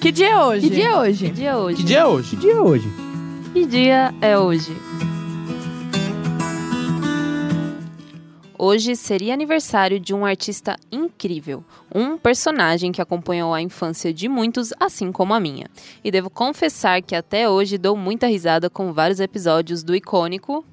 Que dia é hoje? Que dia é hoje? Que dia é hoje? Que dia é hoje? Que dia é hoje? Que dia é hoje? Hoje seria aniversário de um artista incrível, um personagem que acompanhou a infância de muitos, assim como a minha. E devo confessar que até hoje dou muita risada com vários episódios do icônico.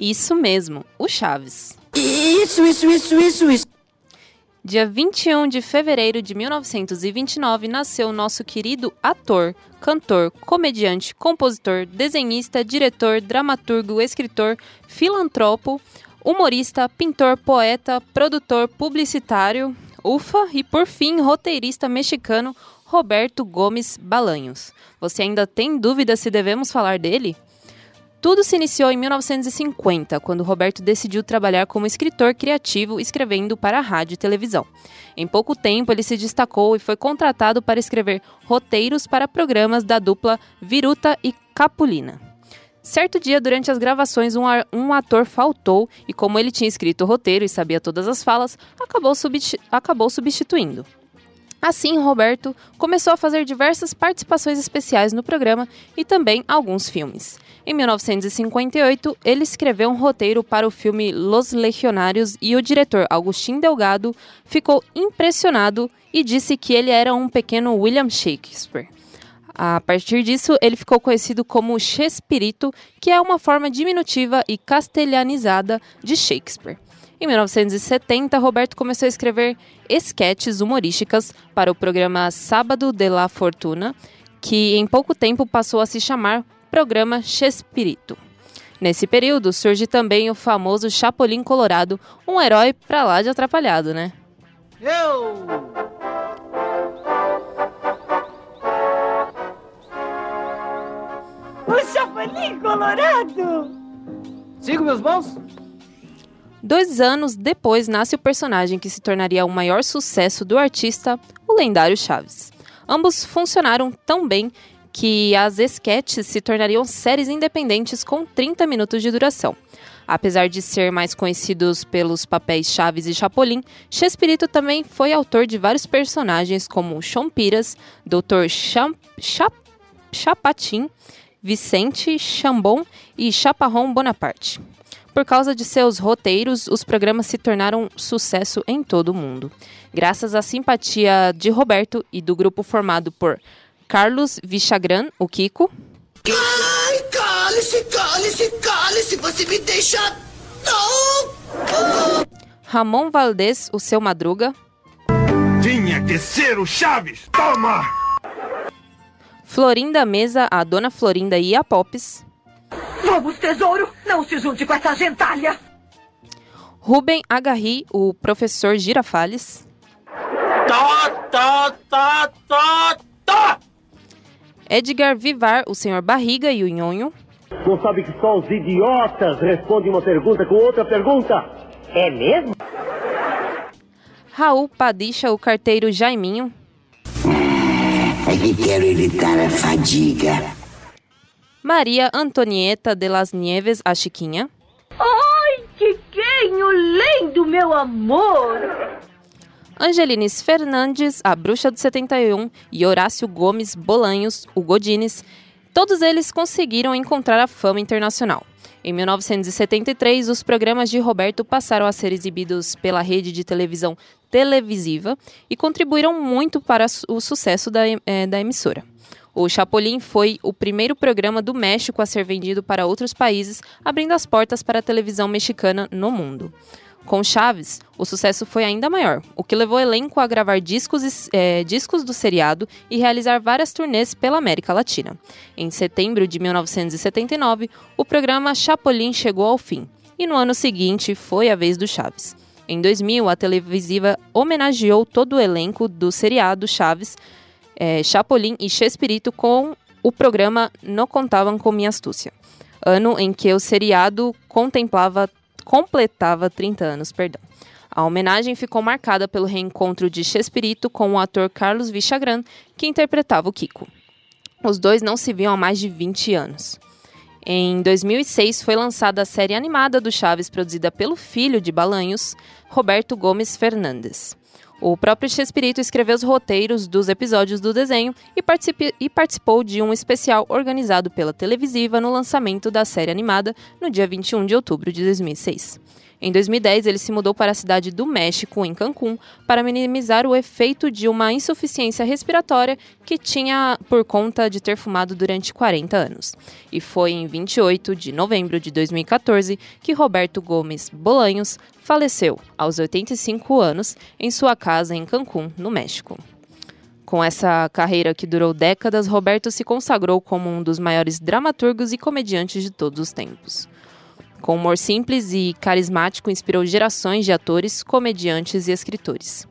Isso mesmo, o Chaves. Isso, isso, isso, isso, isso. Dia 21 de fevereiro de 1929 nasceu o nosso querido ator, cantor, comediante, compositor, desenhista, diretor, dramaturgo, escritor, filantropo, humorista, pintor, poeta, produtor, publicitário, ufa e por fim roteirista mexicano Roberto Gomes Balanhos. Você ainda tem dúvida se devemos falar dele? Tudo se iniciou em 1950, quando Roberto decidiu trabalhar como escritor criativo, escrevendo para rádio e televisão. Em pouco tempo, ele se destacou e foi contratado para escrever roteiros para programas da dupla Viruta e Capulina. Certo dia, durante as gravações, um, ator faltou e, como ele tinha escrito o roteiro e sabia todas as falas, acabou, acabou substituindo. Assim, Roberto começou a fazer diversas participações especiais no programa e também alguns filmes. Em 1958, ele escreveu um roteiro para o filme Los Legionários e o diretor Agustin Delgado ficou impressionado e disse que ele era um pequeno William Shakespeare. A partir disso, ele ficou conhecido como Chespirito, que é uma forma diminutiva e castelhanizada de Shakespeare. Em 1970, Roberto começou a escrever esquetes humorísticas para o programa Sábado de la Fortuna, que em pouco tempo passou a se chamar Programa Chespirito. Nesse período surge também o famoso Chapolin Colorado, um herói pra lá de atrapalhado, né? Eu! O Chapolin Colorado! Sigo meus bons? Dois anos depois nasce o personagem que se tornaria o maior sucesso do artista, o lendário Chaves. Ambos funcionaram tão bem que as esquetes se tornariam séries independentes com 30 minutos de duração. Apesar de ser mais conhecidos pelos papéis Chaves e Chapolin, Chespirito também foi autor de vários personagens como Chompiras, Dr. Cham Chap Chapatin, Vicente Chambon e Chaparrão Bonaparte. Por causa de seus roteiros, os programas se tornaram sucesso em todo o mundo. Graças à simpatia de Roberto e do grupo formado por Carlos Vichagran, o Kiko. Ai, cale-se, cale-se, cale-se, você me deixa. Não! Ramon Valdez, o seu Madruga. Tinha que ser o Chaves! Toma! Florinda Mesa, a Dona Florinda e a Pops. Vamos, tesouro! Não se junte com essa gentalha! Rubem Agarri, o professor Girafales. Tá, tá, tá, tá, tá! Edgar Vivar, o senhor Barriga e o Nhonho. Não sabe que só os idiotas respondem uma pergunta com outra pergunta? É mesmo? Raul Padicha, o carteiro Jaiminho. É que quero evitar a fadiga. Maria Antonieta de las Nieves, a Chiquinha. Ai, Tiquinho lindo, meu amor! Angelines Fernandes, a Bruxa do 71, e Horácio Gomes Bolanhos, o Godines, todos eles conseguiram encontrar a fama internacional. Em 1973, os programas de Roberto passaram a ser exibidos pela rede de televisão televisiva e contribuíram muito para o sucesso da, é, da emissora. O Chapolin foi o primeiro programa do México a ser vendido para outros países, abrindo as portas para a televisão mexicana no mundo. Com Chaves, o sucesso foi ainda maior, o que levou o elenco a gravar discos, é, discos do seriado e realizar várias turnês pela América Latina. Em setembro de 1979, o programa Chapolin chegou ao fim, e no ano seguinte foi a vez do Chaves. Em 2000, a televisiva homenageou todo o elenco do seriado Chaves, é, Chapolin e Chespirito com o programa Não Contavam com Minha Astúcia. ano em que o seriado contemplava, completava 30 anos. Perdão. A homenagem ficou marcada pelo reencontro de Chespirito com o ator Carlos Vichagran, que interpretava o Kiko. Os dois não se viam há mais de 20 anos. Em 2006 foi lançada a série animada do Chaves, produzida pelo filho de Balanhos, Roberto Gomes Fernandes. O próprio Chespirito escreveu os roteiros dos episódios do desenho e, e participou de um especial organizado pela televisiva no lançamento da série animada no dia 21 de outubro de 2006. Em 2010, ele se mudou para a cidade do México, em Cancún, para minimizar o efeito de uma insuficiência respiratória que tinha por conta de ter fumado durante 40 anos. E foi em 28 de novembro de 2014 que Roberto Gomes Bolanhos faleceu, aos 85 anos, em sua casa em Cancún, no México. Com essa carreira que durou décadas, Roberto se consagrou como um dos maiores dramaturgos e comediantes de todos os tempos. Com humor simples e carismático, inspirou gerações de atores, comediantes e escritores.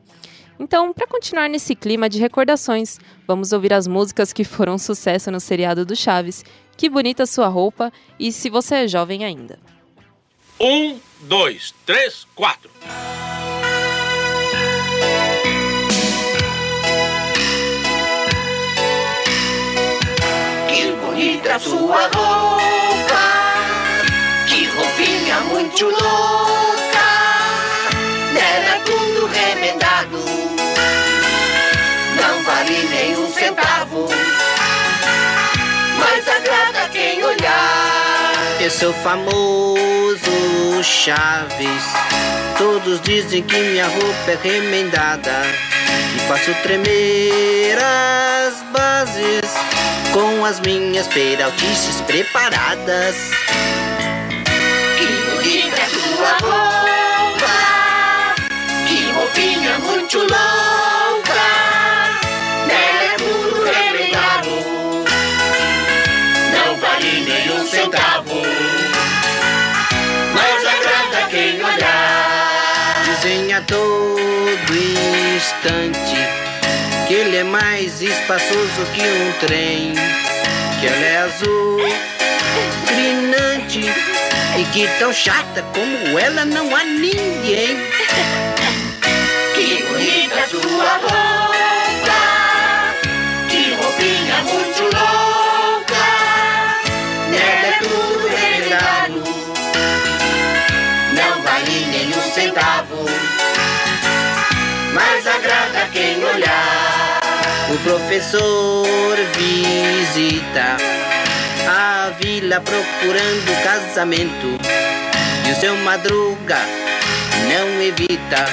Então, para continuar nesse clima de recordações, vamos ouvir as músicas que foram sucesso no seriado do Chaves, Que Bonita Sua Roupa e Se Você é Jovem Ainda. Um, dois, três, quatro. Que bonita sua roupa, muito louca, nela tudo remendado, não vale nem um centavo, mas agrada quem olhar. Eu sou famoso Chaves. Todos dizem que minha roupa é remendada. E faço tremer as bases com as minhas peraltices preparadas. Roupinha muito louca, nela é tudo remendado, não vale nem um centavo, mas agrada quem olhar. Dizem a todo instante que ele é mais espaçoso que um trem. Que ela é azul, brilhante e que tão chata como ela não há ninguém. Professor visita a vila procurando casamento e o seu madruga não evita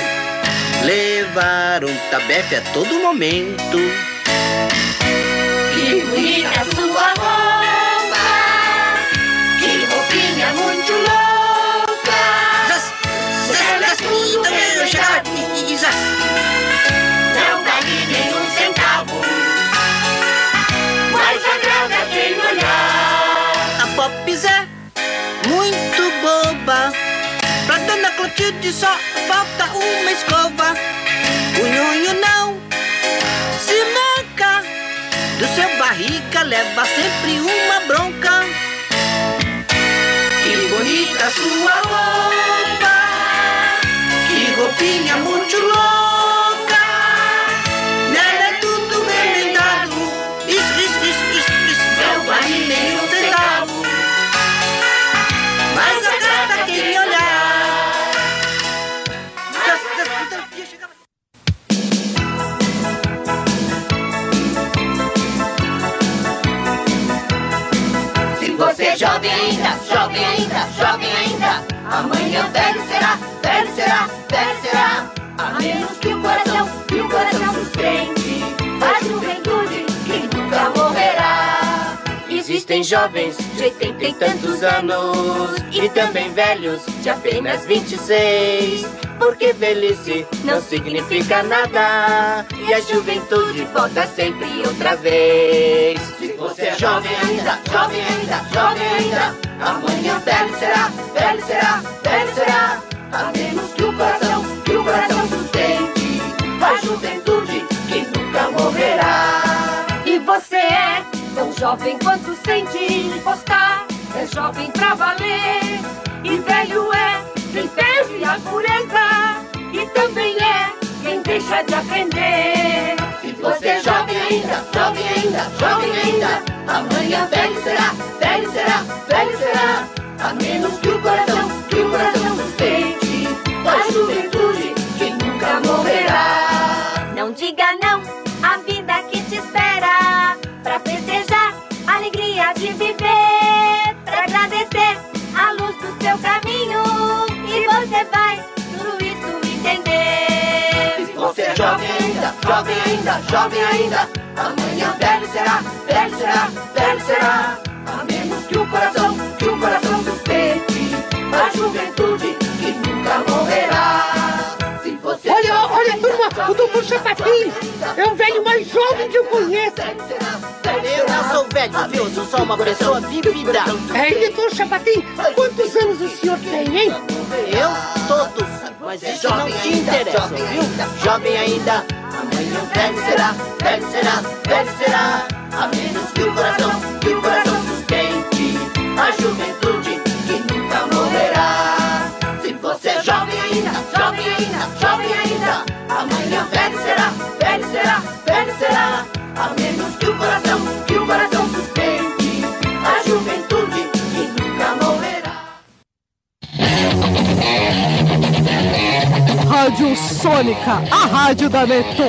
levar um tabefe a todo momento. Só falta uma escova. O nhonho não se manca. Do seu barriga leva sempre uma bronca. Que bonita sua jovem ainda, jovem ainda, jovem ainda, amanhã velho será, velho será, velho será. A menos que o coração, que o coração sustente a juventude que nunca morrerá. Existem jovens de oitenta e tantos anos e também velhos de apenas 26. Porque velhice não significa nada e a juventude volta sempre outra vez. Você é jovem ainda, jovem ainda, jovem ainda, amanhã velho será, velho será, velho será. A menos que o coração, que o coração sustente a juventude que nunca morrerá. E você é tão jovem quanto sente postar. É jovem pra valer. E velho é quem perde a pureza. E também é quem deixa de aprender. Você é jovem ainda, jovem ainda, jovem ainda, amanhã velho será, velho será, velho será. A menos que o coração, que o coração jovem ainda, jovem ainda, amanhã velho será, velho será, velho será. A menos que o coração, que o coração sustente a juventude que nunca morrerá. Se você é Olha, olha, turma, o Chapatinho jovem ainda, é o velho mais jovem que eu conheço. Eu não sou velho, viu? Sou só uma pessoa vivida. Ei, doutor Chapatinho, quantos anos o senhor tem, hein? Eu, todos. Mas isso não te interessa, viu? Jovem ainda. Amanhã velho será, velho será, velho será. A Rádio Sônica, a rádio da Neto.